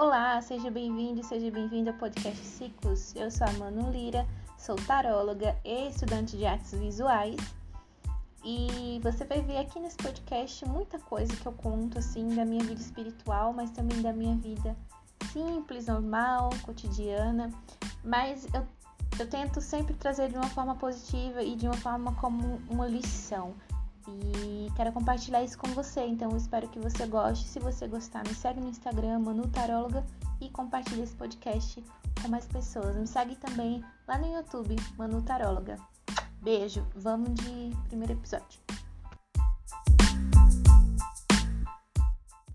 Olá, seja bem-vindo seja bem-vindo ao podcast Ciclos. Eu sou a Manu Lira, sou taróloga e estudante de artes visuais. E você vai ver aqui nesse podcast muita coisa que eu conto assim da minha vida espiritual, mas também da minha vida simples, normal, cotidiana. Mas eu, eu tento sempre trazer de uma forma positiva e de uma forma como uma lição. E quero compartilhar isso com você, então espero que você goste. Se você gostar, me segue no Instagram, Manu Taróloga, e compartilhe esse podcast com mais pessoas. Me segue também lá no YouTube, Manu Taróloga. Beijo, vamos de primeiro episódio.